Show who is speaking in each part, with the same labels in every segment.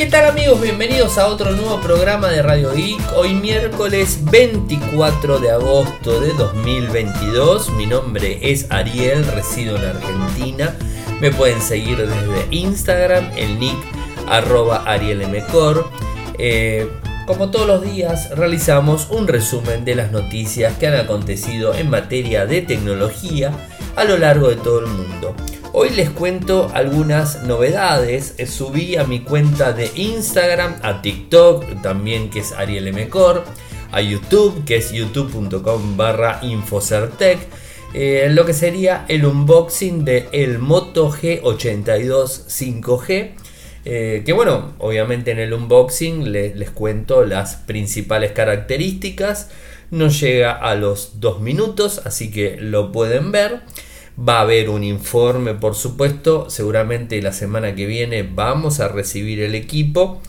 Speaker 1: ¿Qué tal amigos? Bienvenidos a otro nuevo programa de Radio Geek. Hoy miércoles 24 de agosto de 2022. Mi nombre es Ariel, resido en Argentina. Me pueden seguir desde Instagram, el nick arroba arielmcor. Eh, como todos los días, realizamos un resumen de las noticias que han acontecido en materia de tecnología a lo largo de todo el mundo. Hoy les cuento algunas novedades. Eh, subí a mi cuenta de Instagram, a TikTok, también que es Ariel Mcor, a YouTube, que es youtube.com barra Infocertec. Eh, lo que sería el unboxing de el Moto G82 5G. Eh, que bueno, obviamente en el unboxing les, les cuento las principales características. No llega a los dos minutos, así que lo pueden ver. Va a haber un informe, por supuesto. Seguramente la semana que viene vamos a recibir el equipo.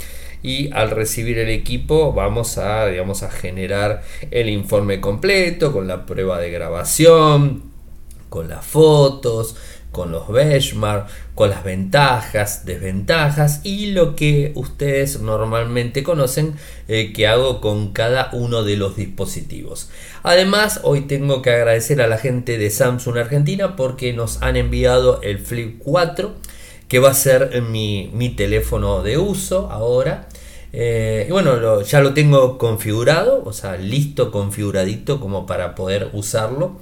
Speaker 1: Y al recibir el equipo vamos a, a generar el informe completo con la prueba de grabación, con las fotos, con los benchmarks, con las ventajas, desventajas y lo que ustedes normalmente conocen eh, que hago con cada uno de los dispositivos. Además, hoy tengo que agradecer a la gente de Samsung Argentina porque nos han enviado el Flip 4 que va a ser mi, teléfono de uso ahora. Eh, y bueno, ya lo tengo configurado, o sea, listo, configuradito como para poder usarlo.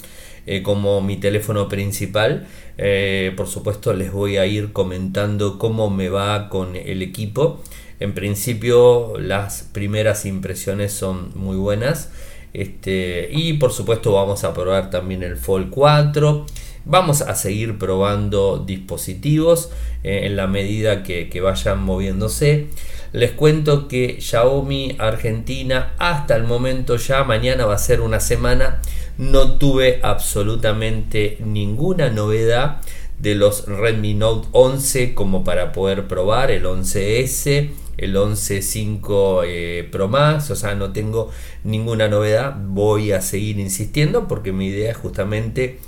Speaker 1: Eh, como mi teléfono principal. Eh, por supuesto les voy a ir comentando cómo me va con el equipo. En principio las primeras impresiones son muy buenas. Este, y por supuesto vamos a probar también el Fold 4. Vamos a seguir probando dispositivos eh, en la medida que, que, vayan moviéndose. Les cuento que Xiaomi Argentina hasta el momento ya mañana va a ser una semana no tuve absolutamente ninguna novedad de los Redmi Note 11 como para poder probar el 11S, el 11.5 eh, Pro Max, o sea, no tengo ninguna novedad, voy a seguir insistiendo porque mi idea es justamente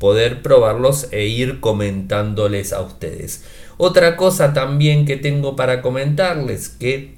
Speaker 1: poder probarlos e ir comentándoles a ustedes. Otra cosa también que tengo para comentarles que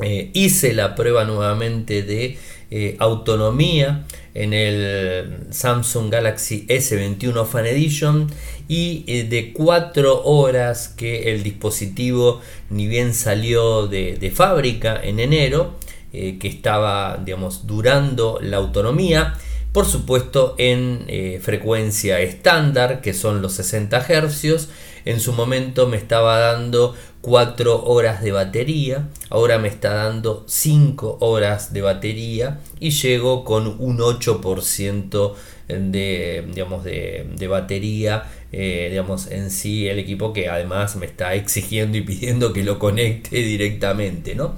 Speaker 1: eh, hice la prueba nuevamente de eh, autonomía en el Samsung Galaxy S21 Fan Edition y eh, de 4 horas que el dispositivo ni bien salió de, fábrica en enero que estaba digamos durando la autonomía por supuesto en frecuencia estándar que son los 60 Hz en su momento me estaba dando 4 horas de batería, ahora me está dando 5 horas de batería y llego con un 8% de, digamos, de, batería eh, digamos, en sí el equipo que además me está exigiendo y pidiendo que lo conecte directamente, ¿no?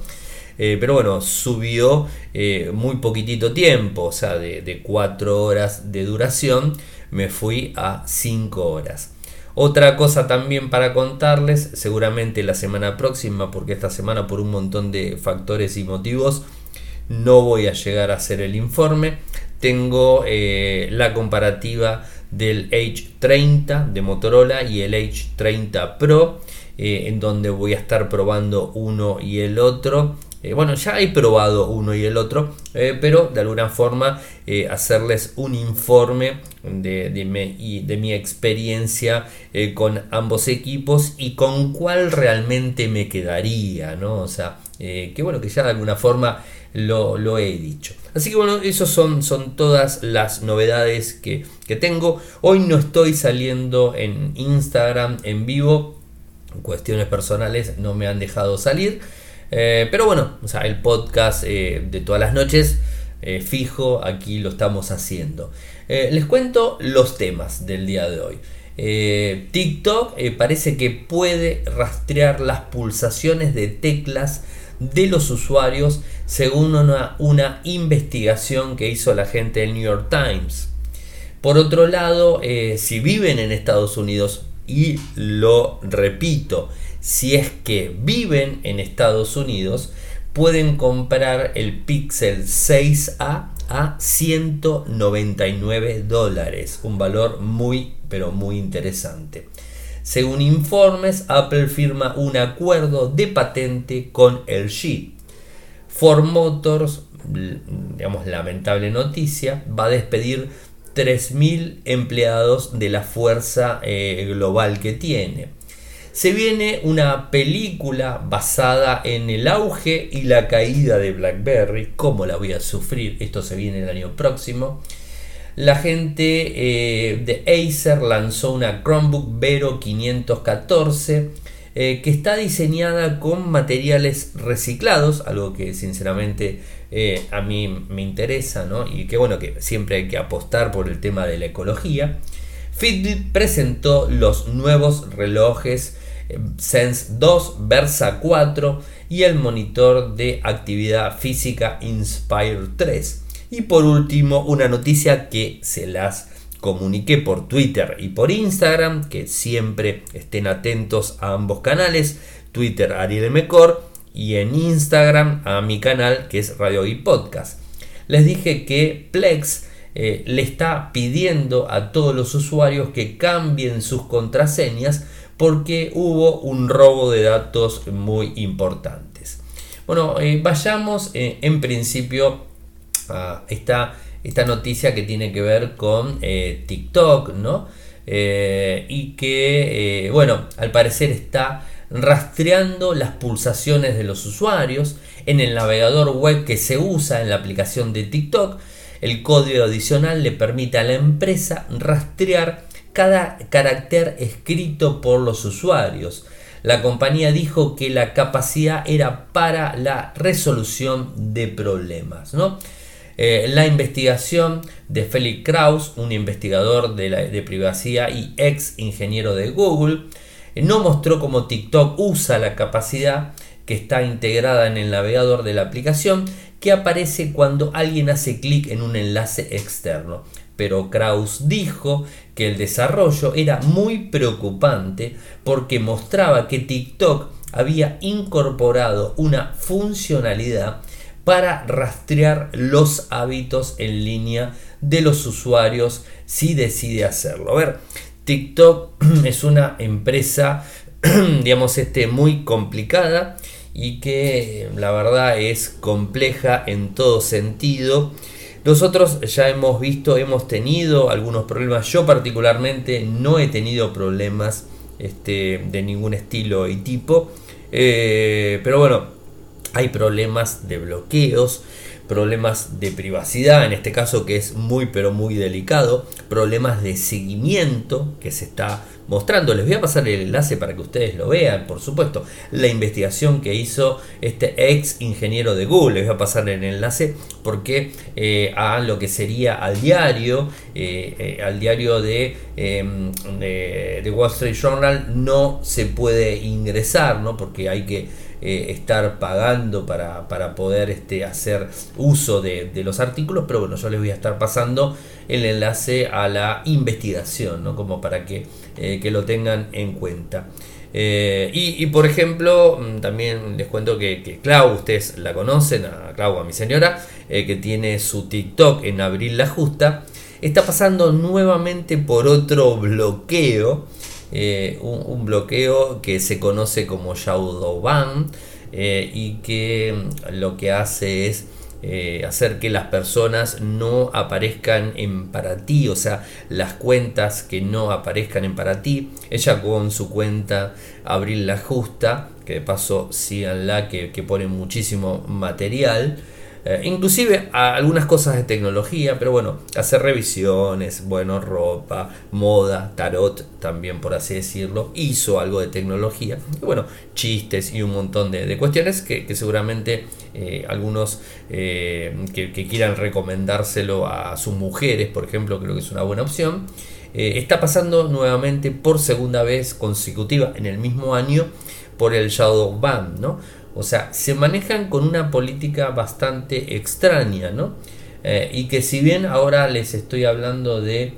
Speaker 1: Eh, pero bueno, subió eh, muy poquitito tiempo, o sea, de, de 4 horas de duración me fui a 5 horas. Otra cosa también para contarles, seguramente la semana próxima, porque esta semana por un montón de factores y motivos no voy a llegar a hacer el informe. Tengo eh, la comparativa del H 30 de Motorola y el H 30 Pro, en donde voy a estar probando uno y el otro eh, bueno, ya he probado uno y el otro, eh, pero de alguna forma eh, hacerles un informe de, de, mi experiencia con ambos equipos y con cuál realmente me quedaría, ¿no? O sea, que bueno, que ya de alguna forma lo, he dicho. Así que bueno, esas son, son todas las novedades que, que tengo. Hoy no estoy saliendo en Instagram en vivo, cuestiones personales no me han dejado salir. Eh, pero bueno, o sea, el podcast eh, de todas las noches, eh, fijo, aquí lo estamos haciendo. les cuento los temas del día de hoy. TikTok parece que puede rastrear las pulsaciones de teclas de los usuarios según una, una investigación que hizo la gente del New York Times. Por otro lado, si viven en Estados Unidos, y lo repito, si es que viven en Estados Unidos, pueden comprar el Pixel 6A a 199 dólares, un valor muy pero muy interesante. Según informes, Apple firma un acuerdo de patente con LG. Ford Motors, digamos lamentable noticia, va a despedir 3.000 empleados de la fuerza eh, global que tiene. Se viene una película basada en el auge y la caída de BlackBerry. ¿Cómo la voy a sufrir? Esto se viene el año próximo. La gente eh, de Acer lanzó una Chromebook Vero 514 eh, que está diseñada con materiales reciclados, algo que sinceramente eh, a mí me interesa, ¿no? Y que bueno, que siempre hay que apostar por el tema de la ecología. Fitbit presentó los nuevos relojes Sense 2 Versa 4 y el monitor de actividad física Inspire 3. Y por último, una noticia que se las comuniqué por Twitter y por Instagram, que siempre estén atentos a ambos canales, Twitter Ariel Mecor y en Instagram a mi canal que es Radio y Podcast. Les dije que Plex eh, le está pidiendo a todos los usuarios que cambien sus contraseñas porque hubo un robo de datos muy importantes. Bueno, eh, vayamos eh, en principio a esta esta noticia que tiene que ver con eh, TikTok, ¿no? Y que, bueno, al parecer está rastreando las pulsaciones de los usuarios en el navegador web que se usa en la aplicación de TikTok. El código adicional le permite a la empresa rastrear cada carácter escrito por los usuarios. La compañía dijo que la capacidad era para la resolución de problemas, ¿no? Eh, la investigación de Felix Kraus, un investigador de, privacidad y ex ingeniero de Google, eh, no mostró cómo TikTok usa la capacidad que está integrada en el navegador de la aplicación que aparece cuando alguien hace clic en un enlace externo. Pero Kraus dijo que el desarrollo era muy preocupante porque mostraba que TikTok había incorporado una funcionalidad para rastrear los hábitos en línea de los usuarios si decide hacerlo. A ver, TikTok es una empresa, digamos, este, muy complicada y que la verdad es compleja en todo sentido. Nosotros ya hemos visto, hemos tenido algunos problemas. Yo particularmente no he tenido problemas este, de ningún estilo y tipo. Eh, pero bueno, hay problemas de bloqueos, problemas de privacidad, en este caso que es muy pero muy delicado, problemas de seguimiento que se está mostrando. Les voy a pasar el enlace para que ustedes lo vean, por supuesto, la investigación que hizo este ex ingeniero de Google. Les voy a pasar el enlace porque eh, a lo que sería al diario, eh, eh, al diario em, de, de, Wall Street Journal no se puede ingresar, ¿no? porque hay que estar pagando para, poder este, hacer uso de, los artículos, pero bueno, yo les voy a estar pasando el enlace a la investigación, ¿no? como para que que lo tengan en cuenta. Eh, y, por ejemplo, mm, también les cuento que, Clau, ustedes la conocen, a Clau, a mi señora, eh, que tiene su TikTok en Abril la Justa, está pasando nuevamente por otro bloqueo, eh, un, bloqueo que se conoce como Shadow Ban y que mm, lo que hace es eh, hacer que las personas no aparezcan en para ti, o sea, las cuentas que no aparezcan en para ti. Ella con su cuenta Abril la Justa, que de paso síganla, que, que pone muchísimo material. Eh, inclusive algunas cosas de tecnología, pero bueno, hacer revisiones, bueno, ropa, moda, tarot también por así decirlo, hizo algo de tecnología, y bueno, chistes y un montón de, cuestiones que, seguramente eh, algunos eh, que, quieran recomendárselo a sus mujeres, por ejemplo, creo que es una buena opción. está pasando nuevamente por segunda vez consecutiva en el mismo año por el Shadow Ban, ¿no? O sea, se manejan con una política bastante extraña, ¿no? Eh, y que si bien ahora les estoy hablando de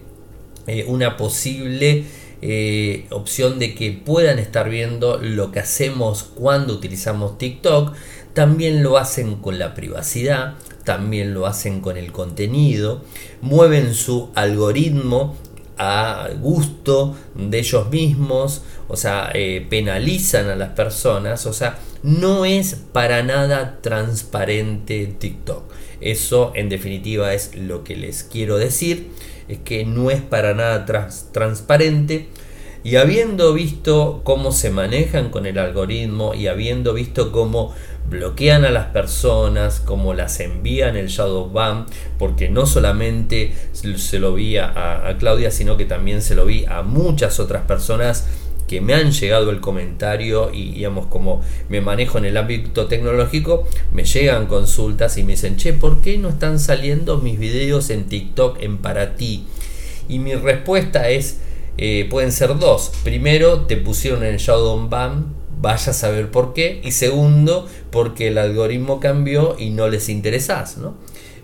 Speaker 1: eh, una posible eh, opción de que puedan estar viendo lo que hacemos cuando utilizamos TikTok, también lo hacen con la privacidad, también lo hacen con el contenido, mueven su algoritmo a gusto de ellos mismos, o sea, penalizan a las personas, o sea, no es para nada transparente TikTok. Eso en definitiva es lo que les quiero decir, es que no es para nada transparente. Y habiendo visto cómo se manejan con el algoritmo y habiendo visto cómo bloquean a las personas, cómo las envían el shadow ban, porque no solamente se lo vi a, Claudia, sino que también se lo vi a muchas otras personas que me han llegado el comentario y digamos como me manejo en el ámbito tecnológico, me llegan consultas y me dicen, che, ¿por qué no están saliendo mis videos en TikTok en para ti? Y mi respuesta es, eh, pueden ser dos. Primero, te pusieron en Shadow Ban, vaya a saber por qué. Y segundo, porque el algoritmo cambió y no les interesás, ¿no?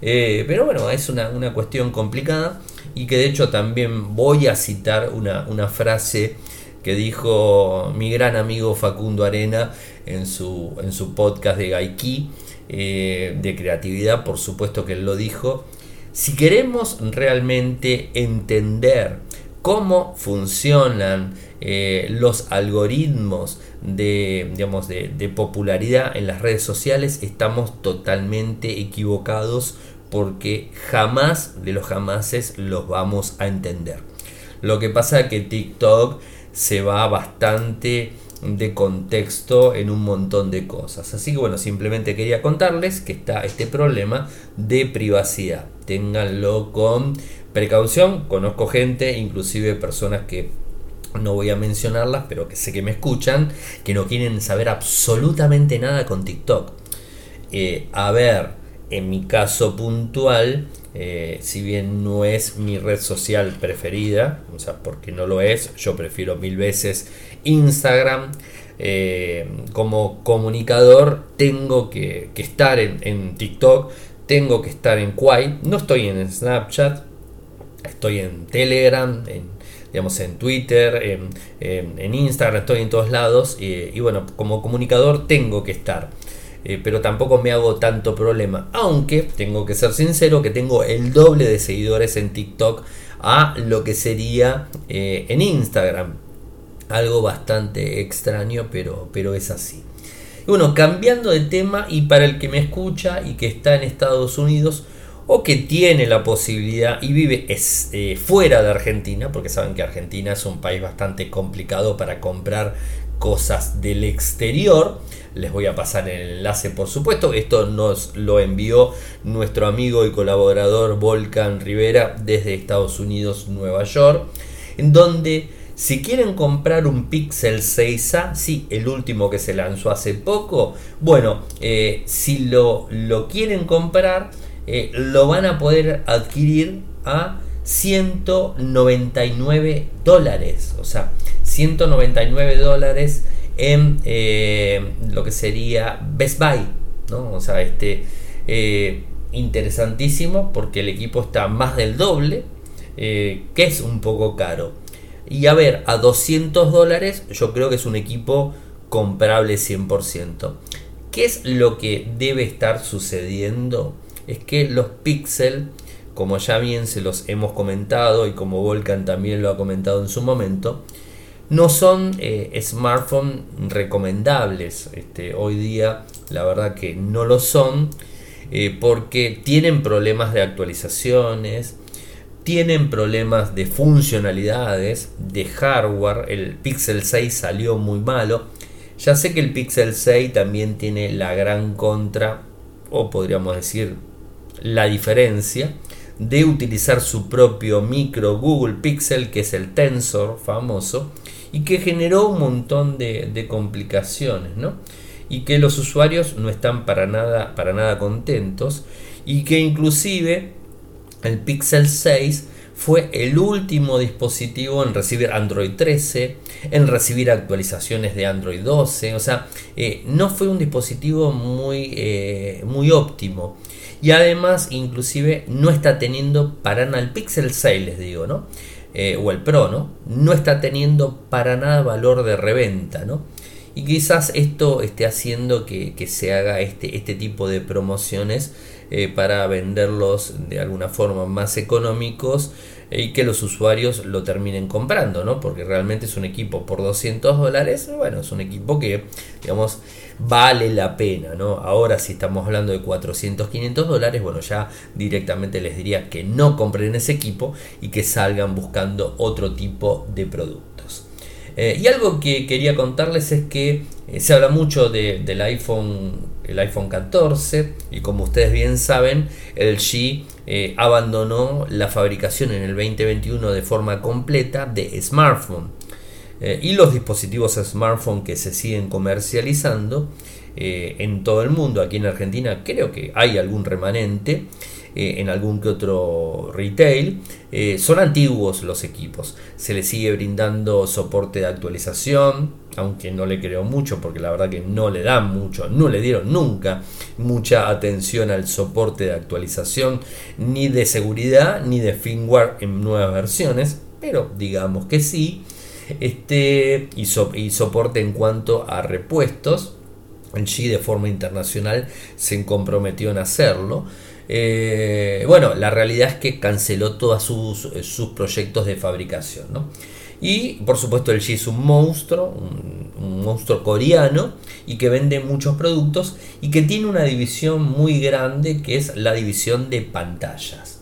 Speaker 1: Eh, pero bueno, es una, cuestión complicada y que de hecho también voy a citar una, una frase que dijo mi gran amigo Facundo Arena en su, en su podcast de Gaiki eh, de creatividad, por supuesto que él lo dijo. Si queremos realmente entender cómo funcionan eh, los algoritmos de, digamos, de, de, popularidad en las redes sociales, estamos totalmente equivocados porque jamás de los jamases los vamos a entender. Lo que pasa es que TikTok se va bastante de contexto en un montón de cosas. Así que bueno, simplemente quería contarles que está este problema de privacidad. Ténganlo con precaución. Conozco gente, inclusive personas que no voy a mencionarlas, pero que sé que me escuchan, que no quieren saber absolutamente nada con TikTok. Eh, a ver, en mi caso puntual, eh, si bien no es mi red social preferida, o sea, porque no lo es, yo prefiero mil veces Instagram. Eh, como comunicador tengo que, estar en, TikTok, tengo que estar en Quai, no estoy en Snapchat, estoy en Telegram, en, digamos, en Twitter, en, Instagram, estoy en todos lados y bueno, como comunicador tengo que estar. Eh, pero tampoco me hago tanto problema. Aunque tengo que ser sincero que tengo el doble de seguidores en TikTok a lo que sería eh, en Instagram. Algo bastante extraño, pero, pero es así. bueno, cambiando de tema y para el que me escucha y que está en Estados Unidos o que tiene la posibilidad y vive eh, fuera de Argentina, porque saben que Argentina es un país bastante complicado para comprar cosas del exterior. Les voy a pasar el enlace, por supuesto. Esto nos lo envió nuestro amigo y colaborador Volcan Rivera desde Estados Unidos, Nueva York, en donde si quieren comprar un Pixel 6A, sí, el último que se lanzó hace poco, bueno, eh, si lo, lo, quieren comprar, eh, lo van a poder adquirir a 199 dólares. O sea, 199 dólares en eh, lo que sería Best Buy. O sea, este eh, interesantísimo porque el equipo está más del doble, eh, que es un poco caro. Y a ver, a 200 dólares yo creo que es un equipo comprable 100%. ¿Qué es lo que debe estar sucediendo? Es que los Pixel, como ya bien se los hemos comentado y como Volcan también lo ha comentado en su momento, no son eh, smartphones recomendables. Este, hoy día la verdad que no lo son eh, porque tienen problemas de actualizaciones, tienen problemas de funcionalidades, de hardware. El Pixel 6 salió muy malo. Ya sé que el Pixel 6 también tiene la gran contra, o podríamos decir la diferencia, de utilizar su propio micro Google Pixel, que es el Tensor famoso, y que generó un montón de, complicaciones, ¿no? Y que los usuarios no están para nada, para nada contentos y que inclusive el Pixel 6 fue el último dispositivo en recibir Android 13, en recibir actualizaciones de Android 12, o sea, eh, no fue un dispositivo muy, eh, muy óptimo. Y además, inclusive, no está teniendo para nada el Pixel 6, les digo, ¿no? Eh, o el Pro, ¿no? No está teniendo para nada valor de reventa, ¿no? Y quizás esto esté haciendo que, se haga este, este, tipo de promociones eh, para venderlos de alguna forma más económicos y que los usuarios lo terminen comprando, ¿no? Porque realmente es un equipo por 200 dólares, bueno, es un equipo que, digamos, vale la pena, ¿no? Ahora si estamos hablando de 400, 500 dólares, bueno, ya directamente les diría que no compren ese equipo y que salgan buscando otro tipo de productos. Eh, y algo que quería contarles es que eh, se habla mucho del iPhone el iPhone 14 y como ustedes bien saben, el G eh, abandonó la fabricación en el 2021 de forma completa de smartphone. Eh, y los dispositivos smartphone que se siguen comercializando eh, en todo el mundo, aquí en Argentina creo que hay algún remanente, en algún que otro retail. son antiguos los equipos. Se les sigue brindando soporte de actualización, aunque no le creo mucho porque la verdad que no le dan mucho, no le dieron nunca mucha atención al soporte de actualización, ni de seguridad, ni de firmware en nuevas versiones, pero digamos que sí. Este, y, y soporte en cuanto a repuestos. G de forma internacional se comprometió en hacerlo. Eh, bueno, la realidad es que canceló todos sus, sus proyectos de fabricación. ¿no? Y por supuesto el G es un monstruo, un, monstruo coreano y que vende muchos productos y que tiene una división muy grande que es la división de pantallas.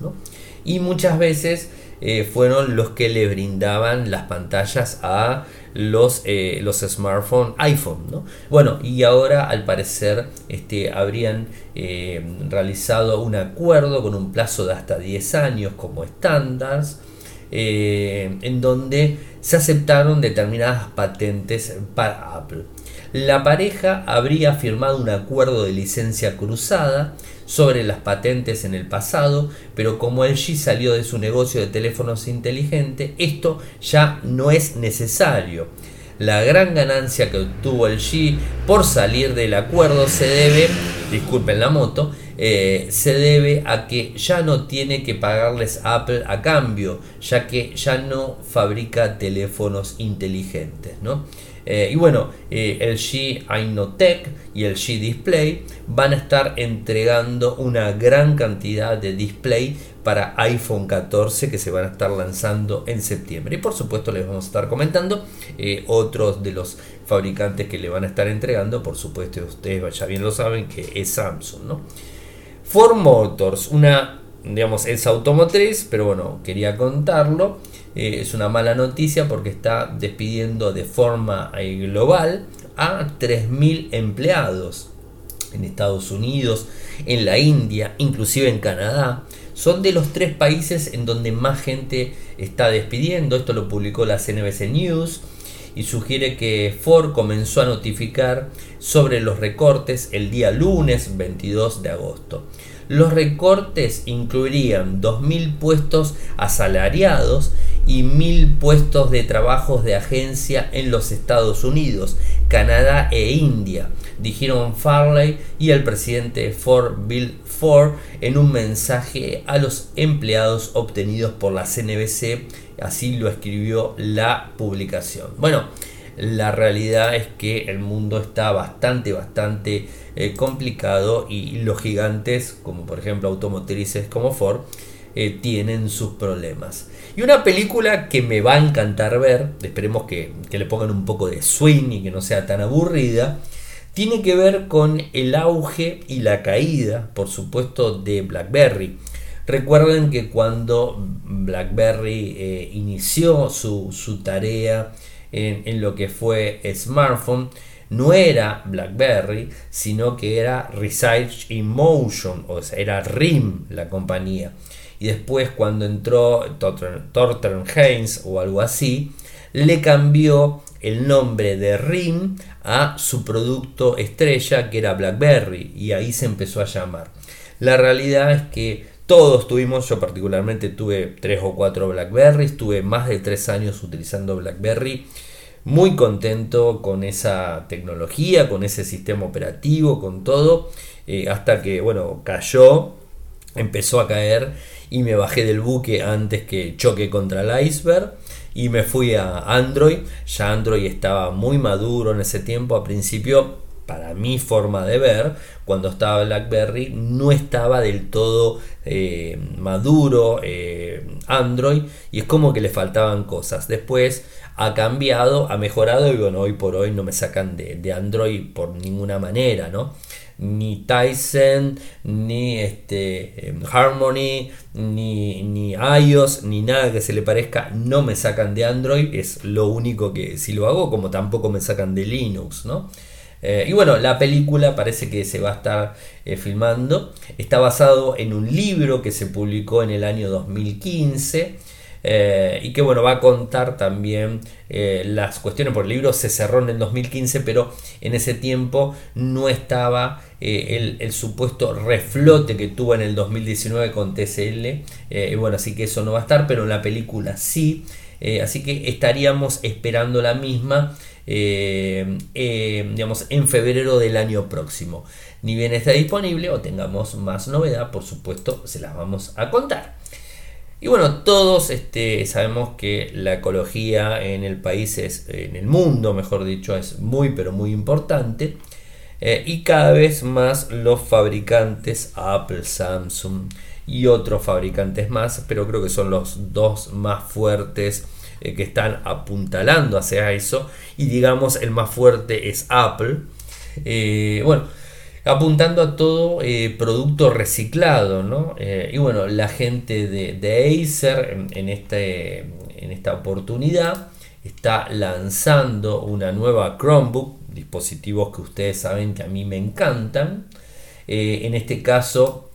Speaker 1: Y muchas veces eh, fueron los que le brindaban las pantallas a los, eh, los smartphones iPhone. Bueno, y ahora al parecer este, habrían eh, realizado un acuerdo con un plazo de hasta 10 años como estándares eh, en donde se aceptaron determinadas patentes para Apple. La pareja habría firmado un acuerdo de licencia cruzada sobre las patentes en el pasado, pero como LG salió de su negocio de teléfonos inteligentes, esto ya no es necesario. La gran ganancia que obtuvo LG por salir del acuerdo se debe, disculpen la moto, eh, se debe a que ya no tiene que pagarles Apple a cambio, ya que ya no fabrica teléfonos inteligentes. ¿no? Eh, y bueno, eh, el G Ainotech y el G Display van a estar entregando una gran cantidad de display para iPhone 14 que se van a estar lanzando en septiembre. Y por supuesto les vamos a estar comentando otros de los fabricantes que le van a estar entregando. Por supuesto ustedes ya bien lo saben que es Samsung. ¿no? Ford Motors, una, digamos, es automotriz, pero bueno, quería contarlo. Eh, es una mala noticia porque está despidiendo de forma eh, global a 3.000 empleados en Estados Unidos, en la India, inclusive en Canadá. Son de los tres países en donde más gente está despidiendo. Esto lo publicó la CNBC News y sugiere que Ford comenzó a notificar sobre los recortes el día lunes 22 de agosto. Los recortes incluirían 2.000 puestos asalariados y 1.000 puestos de trabajos de agencia en los Estados Unidos, Canadá e India, dijeron Farley y el presidente Ford Bill Ford en un mensaje a los empleados obtenidos por la CNBC Así lo escribió la publicación. Bueno, la realidad es que el mundo está bastante, bastante eh, complicado y los gigantes, como por ejemplo automotrices como Ford, eh, tienen sus problemas. Y una película que me va a encantar ver, esperemos que, que le pongan un poco de swing y que no sea tan aburrida, tiene que ver con el auge y la caída, por supuesto, de BlackBerry. Recuerden que cuando BlackBerry eh, inició su, tarea en, lo que fue smartphone, no era BlackBerry, sino que era Research in Motion, o sea, era RIM la compañía. Y después cuando entró Thornton Haynes o algo así, le cambió el nombre de RIM a su producto estrella que era BlackBerry y ahí se empezó a llamar. La realidad es que todos tuvimos, yo particularmente tuve tres o cuatro Blackberries, tuve más de tres años utilizando Blackberry, muy contento con esa tecnología, con ese sistema operativo, con todo, eh, hasta que, bueno, cayó, empezó a caer y me bajé del buque antes que choque contra el iceberg y me fui a Android. Ya Android estaba muy maduro en ese tiempo. A principio para mi forma de ver, cuando estaba BlackBerry, no estaba del todo eh, maduro eh, Android y es como que le faltaban cosas. Después ha cambiado, ha mejorado y bueno, hoy por hoy no me sacan de, de Android por ninguna manera, ¿no? ni Tyson, ni este, em, Harmony, ni, ni iOS, ni nada que se le parezca, no me sacan de Android, es lo único que si lo hago, como tampoco me sacan de Linux, ¿no? Eh, y bueno, la película parece que se va a estar eh, filmando. Está basado en un libro que se publicó en el año 2015. Eh, y que bueno, va a contar también las cuestiones por el libro. Se cerró en el 2015, pero en ese tiempo no estaba el, supuesto reflote que tuvo en el 2019 con TCL. y bueno, así que eso no va a estar, pero en la película sí. así que estaríamos esperando la misma. Eh, eh, digamos, en febrero del año próximo. Ni bien está disponible o tengamos más novedad, por supuesto, se las vamos a contar. Y bueno, todos este, sabemos que la ecología en el país es, en el mundo, mejor dicho, es muy pero muy importante. Eh, y cada vez más los fabricantes, Apple, Samsung y otros fabricantes más, pero creo que son los dos más fuertes eh, que están apuntalando hacia eso y digamos el más fuerte es Apple. Eh, bueno, apuntando a todo eh, producto reciclado, ¿no? y bueno, la gente de, Acer en, este, en esta oportunidad está lanzando una nueva Chromebook, dispositivos que ustedes saben que a mí me encantan. en este caso,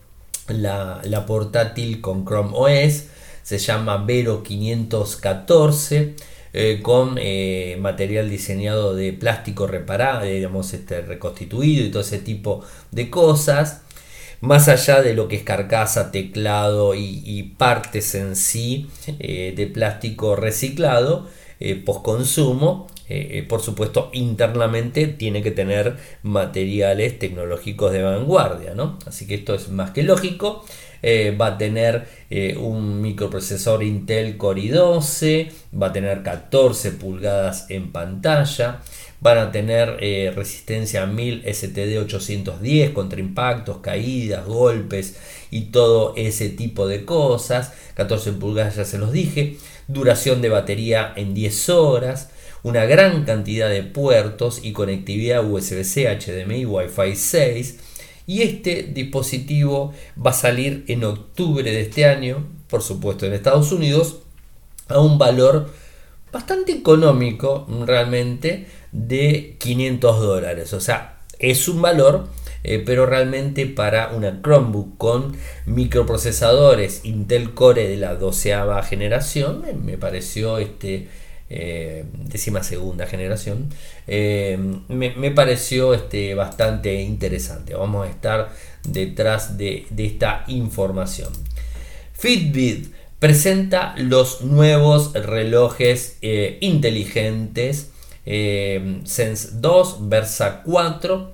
Speaker 1: la, la portátil con Chrome OS se llama Vero 514. Eh, con eh, material diseñado de plástico reparado, digamos, este, reconstituido y todo ese tipo de cosas. Más allá de lo que es carcasa, teclado y, partes en sí eh, de plástico reciclado, post consumo, por supuesto internamente tiene que tener materiales tecnológicos de vanguardia, ¿no? Así que esto es más que lógico. Eh, va a tener eh, un microprocesor Intel Core i12, va a tener 14 pulgadas en pantalla, van a tener eh, resistencia a 1000 STD 810 contra impactos, caídas, golpes y todo ese tipo de cosas. 14 pulgadas ya se los dije, duración de batería en 10 horas. Una gran cantidad de puertos y conectividad USB-C, HDMI, Wi-Fi 6 y este dispositivo va a salir en octubre de este año, por supuesto en Estados Unidos, a un valor bastante económico realmente de 500 dólares. O sea, es un valor, eh, pero realmente para una Chromebook con microprocesadores Intel Core de la doceava generación, me pareció este, eh, décima segunda generación, eh, me, pareció este, bastante interesante. Vamos a estar detrás de, esta información. Fitbit presenta los nuevos relojes eh, inteligentes Sense 2, Versa 4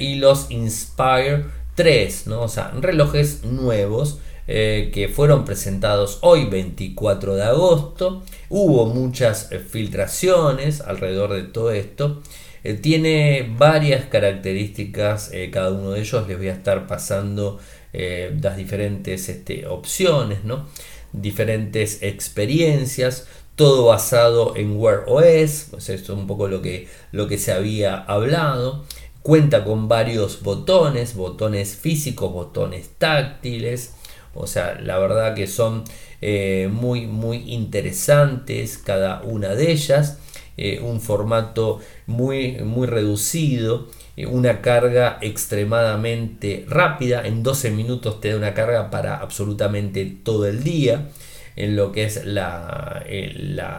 Speaker 1: y los Inspire 3, ¿no? o sea, relojes nuevos eh, que fueron presentados hoy 24 de agosto. Hubo muchas eh, filtraciones alrededor de todo esto. Eh, tiene varias características, cada uno de ellos les voy a estar pasando las diferentes este, opciones, ¿no? diferentes experiencias, todo basado en Wear OS, pues es un poco lo que, lo que se había hablado. Cuenta con varios botones, botones físicos, botones táctiles, o sea, la verdad que son eh, muy, muy interesantes cada una de ellas. Eh, un formato muy, muy reducido. Eh, una carga extremadamente rápida. En 12 minutos te da una carga para absolutamente todo el día. En lo que es la,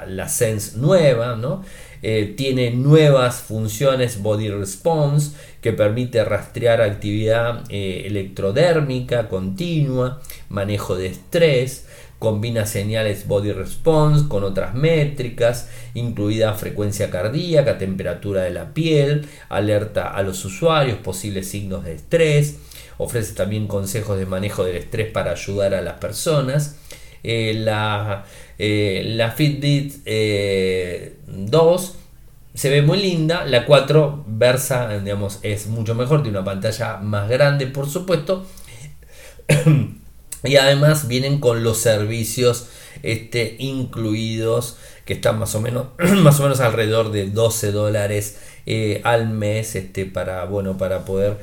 Speaker 1: la, Sense nueva, ¿no? Tiene nuevas funciones Body Response que permite rastrear actividad electrodérmica continua, manejo de estrés, combina señales body response con otras métricas, incluida frecuencia cardíaca, temperatura de la piel, alerta a los usuarios, posibles signos de estrés, ofrece también consejos de manejo del estrés para ayudar a las personas. Eh, la, eh, la Fitbit 2 eh, se ve muy linda. La 4 versa, digamos, es mucho mejor, tiene una pantalla más grande, por supuesto. y además vienen con los servicios este, incluidos que están más o menos, más o menos alrededor de 12 dólares al mes este, para, bueno, para poder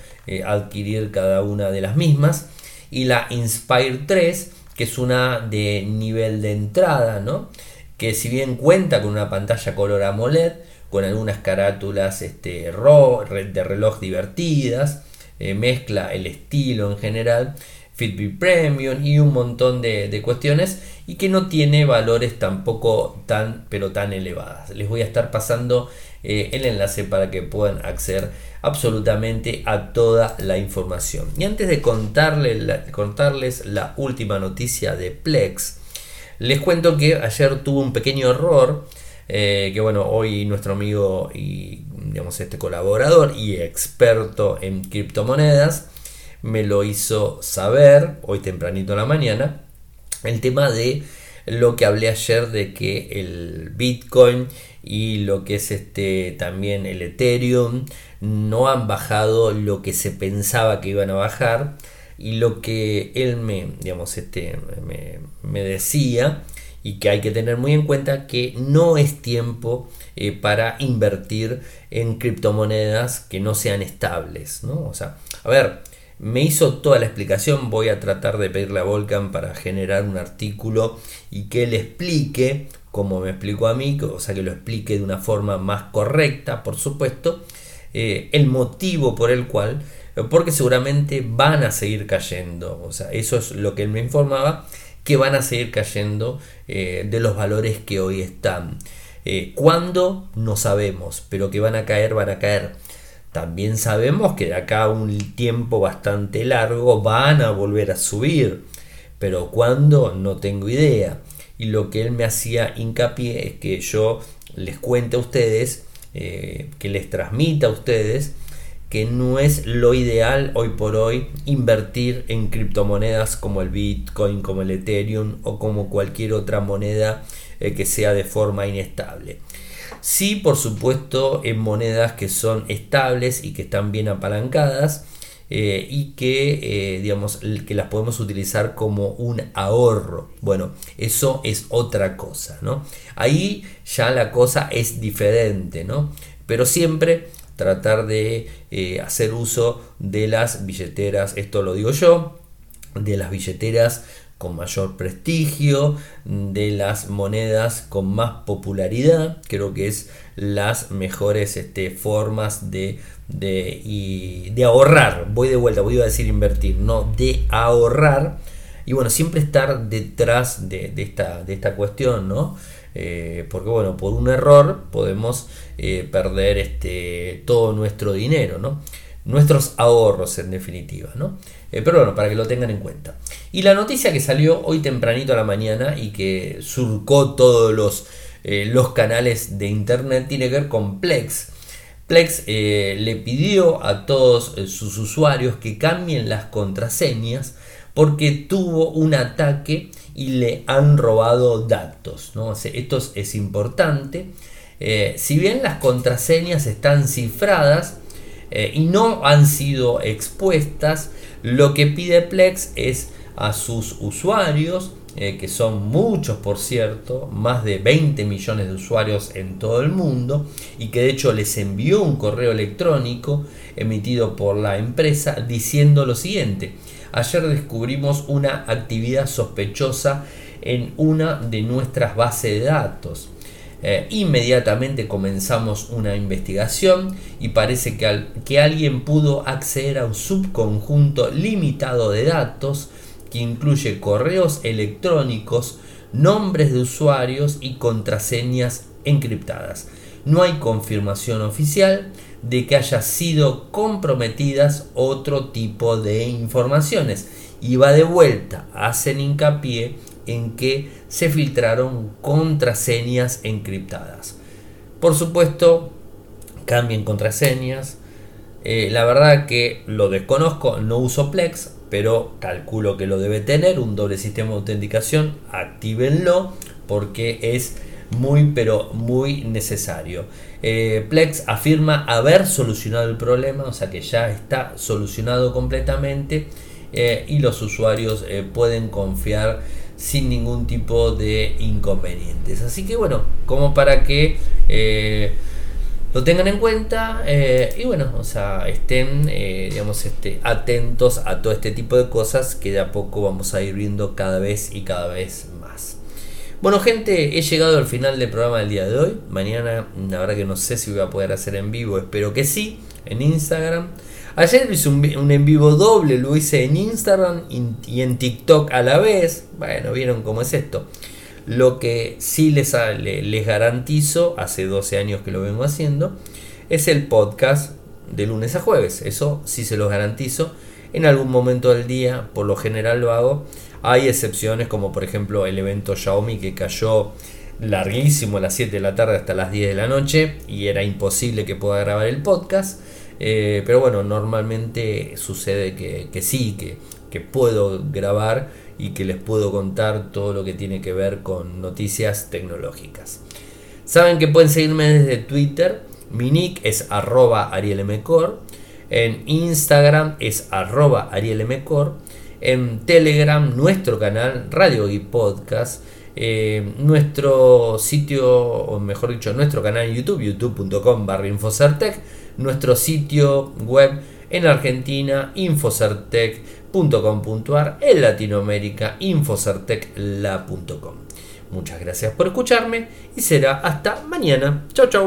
Speaker 1: adquirir cada una de las mismas. Y la Inspire 3, que es una de nivel de entrada, ¿no? que si bien cuenta con una pantalla color AMOLED, con algunas carátulas este, de reloj divertidas, eh, mezcla el estilo en general, Fitbit Premium y un montón de, cuestiones y que no tiene valores tampoco tan pero tan elevadas. Les voy a estar pasando eh, el enlace para que puedan acceder absolutamente a toda la información. Y antes de contarles la última noticia de Plex, les cuento que ayer tuvo un pequeño error. Eh, que bueno, hoy nuestro amigo y digamos este colaborador y experto en criptomonedas me lo hizo saber hoy tempranito en la mañana el tema de lo que hablé ayer de que el Bitcoin y lo que es este también el Ethereum no han bajado lo que se pensaba que iban a bajar y lo que él me digamos este me, me decía y que hay que tener muy en cuenta que no es tiempo eh, para invertir en criptomonedas que no sean estables ¿no? o sea a ver me hizo toda la explicación, voy a tratar de pedirle a Volcan para generar un artículo y que él explique, como me explicó a mí, o sea que lo explique de una forma más correcta, por supuesto, eh, el motivo por el cual, porque seguramente van a seguir cayendo, o sea, eso es lo que él me informaba, que van a seguir cayendo eh, de los valores que hoy están. Eh, ¿Cuándo? No sabemos, pero que van a caer, van a caer. También sabemos que de acá un tiempo bastante largo van a volver a subir, pero cuándo no tengo idea. Y lo que él me hacía hincapié es que yo les cuente a ustedes, eh, que les transmita a ustedes, que no es lo ideal hoy por hoy invertir en criptomonedas como el Bitcoin, como el Ethereum o como cualquier otra moneda eh, que sea de forma inestable. Sí, por supuesto, en monedas que son estables y que están bien apalancadas eh, y que, eh, digamos, que las podemos utilizar como un ahorro. Bueno, eso es otra cosa, ¿no? Ahí ya la cosa es diferente, ¿no? Pero siempre tratar de eh, hacer uso de las billeteras, esto lo digo yo, de las billeteras con mayor prestigio, de las monedas con más popularidad, creo que es las mejores este, formas de, de, de ahorrar, voy de vuelta, voy a decir invertir, no, de ahorrar, y bueno, siempre estar detrás de, esta, de esta cuestión, ¿no? Eh, porque bueno, por un error podemos eh, perder este, todo nuestro dinero, ¿no? Nuestros ahorros en definitiva, ¿no? Eh, pero bueno, para que lo tengan en cuenta. Y la noticia que salió hoy tempranito a la mañana y que surcó todos los, eh, los canales de internet tiene que ver con Plex. Plex eh, le pidió a todos sus usuarios que cambien las contraseñas porque tuvo un ataque y le han robado datos. ¿no? esto es importante. si bien las contraseñas están cifradas y no han sido expuestas, lo que pide Plex es a sus usuarios, eh, que son muchos por cierto, más de 20 millones de usuarios en todo el mundo, y que de hecho les envió un correo electrónico emitido por la empresa diciendo lo siguiente, ayer descubrimos una actividad sospechosa en una de nuestras bases de datos. Eh, inmediatamente comenzamos una investigación y parece que, que alguien pudo acceder a un subconjunto limitado de datos que incluye correos electrónicos, nombres de usuarios y contraseñas encriptadas. No hay confirmación oficial de que haya sido comprometidas otro tipo de informaciones. Y va de vuelta, hacen hincapié en que se filtraron contraseñas encriptadas. Por supuesto, cambien contraseñas. Eh, la verdad que lo desconozco, no uso Plex, pero calculo que lo debe tener, un doble sistema de autenticación, actívenlo porque es muy pero muy necesario. Eh, Plex afirma haber solucionado el problema, o sea que ya está solucionado completamente eh, y los usuarios pueden confiar sin ningún tipo de inconvenientes. Así que bueno, como para que lo tengan en cuenta y bueno, o sea, estén digamos este, atentos a todo este tipo de cosas que de a poco vamos a ir viendo cada vez y cada vez más. Bueno, gente, he llegado al final del programa del día de hoy. Mañana, la verdad que no sé si voy a poder hacer en vivo, espero que sí, en Instagram. Ayer hice un, en vivo doble, lo hice en Instagram y en TikTok a la vez. Bueno, vieron cómo es esto. Lo que sí les, les garantizo, hace 12 años que lo vengo haciendo, es el podcast de lunes a jueves. Eso sí se los garantizo. En algún momento del día, por lo general lo hago hay excepciones como por ejemplo el evento Xiaomi que cayó larguísimo a las 7 de la tarde hasta las 10 de la noche y era imposible que pueda grabar el podcast. Eh, pero bueno, normalmente sucede que, sí, que, que, puedo grabar y que les puedo contar todo lo que tiene que ver con noticias tecnológicas. Saben que pueden seguirme desde Twitter. Mi nick es arroba arielmcor. En Instagram es arroba arielmcor en Telegram, nuestro canal Radio y Podcast, eh, nuestro sitio, o mejor dicho, nuestro canal en YouTube, youtube.com barra nuestro sitio web en Argentina, infocertec.com.ar, en Latinoamérica, infocertecla.com. Muchas gracias por escucharme y será hasta mañana. Chau chau.